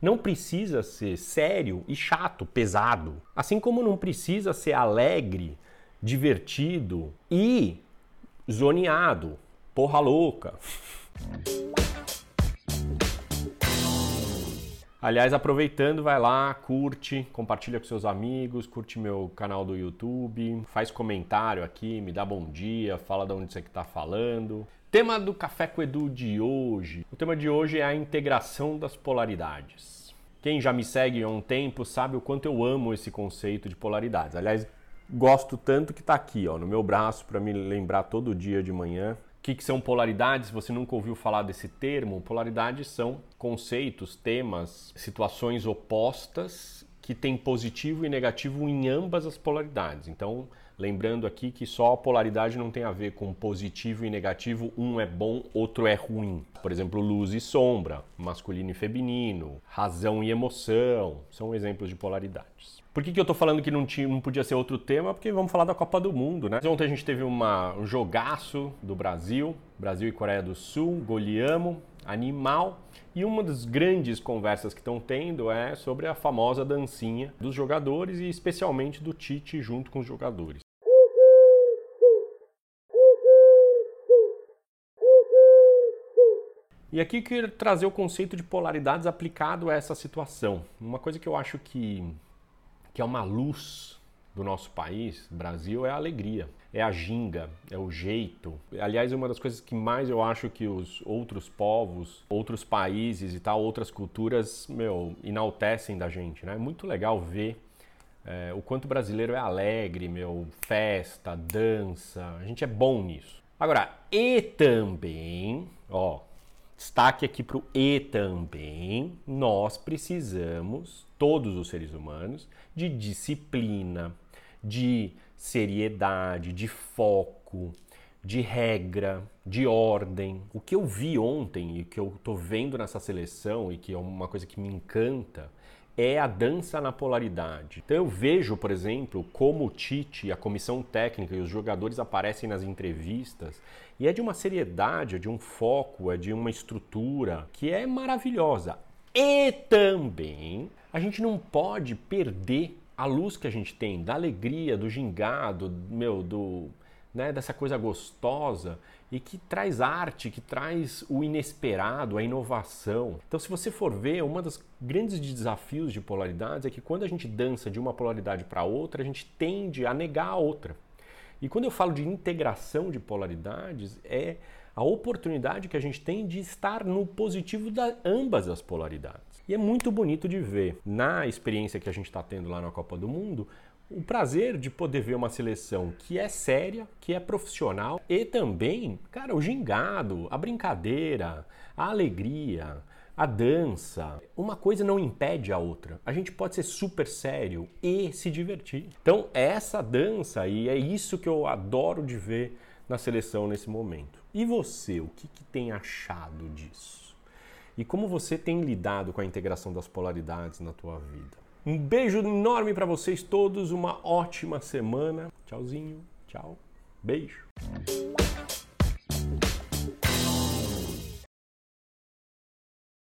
não precisa ser sério e chato, pesado. Assim como não precisa ser alegre, divertido e zoneado, porra louca. Aliás, aproveitando, vai lá, curte, compartilha com seus amigos, curte meu canal do YouTube, faz comentário aqui, me dá bom dia, fala de onde você está falando. Tema do Café com Edu de hoje. O tema de hoje é a integração das polaridades. Quem já me segue há um tempo sabe o quanto eu amo esse conceito de polaridades. Aliás, gosto tanto que está aqui, ó, no meu braço para me lembrar todo dia de manhã. O que, que, são polaridades? Você nunca ouviu falar desse termo, polaridades são conceitos, temas, situações opostas que têm positivo e negativo em ambas as polaridades. Então, lembrando aqui que só a polaridade não tem a ver com positivo e negativo, um é bom, outro é ruim. Por exemplo, luz e sombra, masculino e feminino, razão e emoção, são exemplos de polaridades. Por que, que eu tô falando que não, tinha, não podia ser outro tema? Porque vamos falar da Copa do Mundo, né? Ontem a gente teve uma, um jogaço do Brasil, Brasil e Coreia do Sul, goleamos, animal. E uma das grandes conversas que estão tendo é sobre a famosa dancinha dos jogadores e especialmente do Tite junto com os jogadores. E aqui eu quero trazer o conceito de polaridades aplicado a essa situação. Uma coisa que eu acho que que é uma luz do nosso país, Brasil, é a alegria, é a ginga, é o jeito. Aliás, uma das coisas que mais eu acho que os outros povos, outros países e tal, outras culturas, meu, enaltecem da gente, né? É muito legal ver é, o quanto o brasileiro é alegre, meu, festa, dança, a gente é bom nisso. Agora, e também, ó, destaque aqui para o e também, nós precisamos, todos os seres humanos, de disciplina, de seriedade, de foco, de regra, de ordem. O que eu vi ontem e que eu estou vendo nessa seleção e que é uma coisa que me encanta é a dança na polaridade. Então eu vejo, por exemplo, como o Tite, a comissão técnica e os jogadores aparecem nas entrevistas e é de uma seriedade, é de um foco, é de uma estrutura que é maravilhosa. E também a gente não pode perder a luz que a gente tem da alegria, do gingado, meu, do né, dessa coisa gostosa e que traz arte, que traz o inesperado, a inovação. Então, se você for ver, uma das grandes desafios de polaridades é que quando a gente dança de uma polaridade para outra, a gente tende a negar a outra. E quando eu falo de integração de polaridades, é a oportunidade que a gente tem de estar no positivo de ambas as polaridades. E é muito bonito de ver na experiência que a gente está tendo lá na Copa do Mundo o prazer de poder ver uma seleção que é séria, que é profissional e também, cara, o gingado, a brincadeira, a alegria, a dança. Uma coisa não impede a outra. A gente pode ser super sério e se divertir. Então, essa dança e é isso que eu adoro de ver na seleção nesse momento. E você, o que, que tem achado disso? E como você tem lidado com a integração das polaridades na tua vida? Um beijo enorme para vocês todos, uma ótima semana. Tchauzinho, tchau, beijo.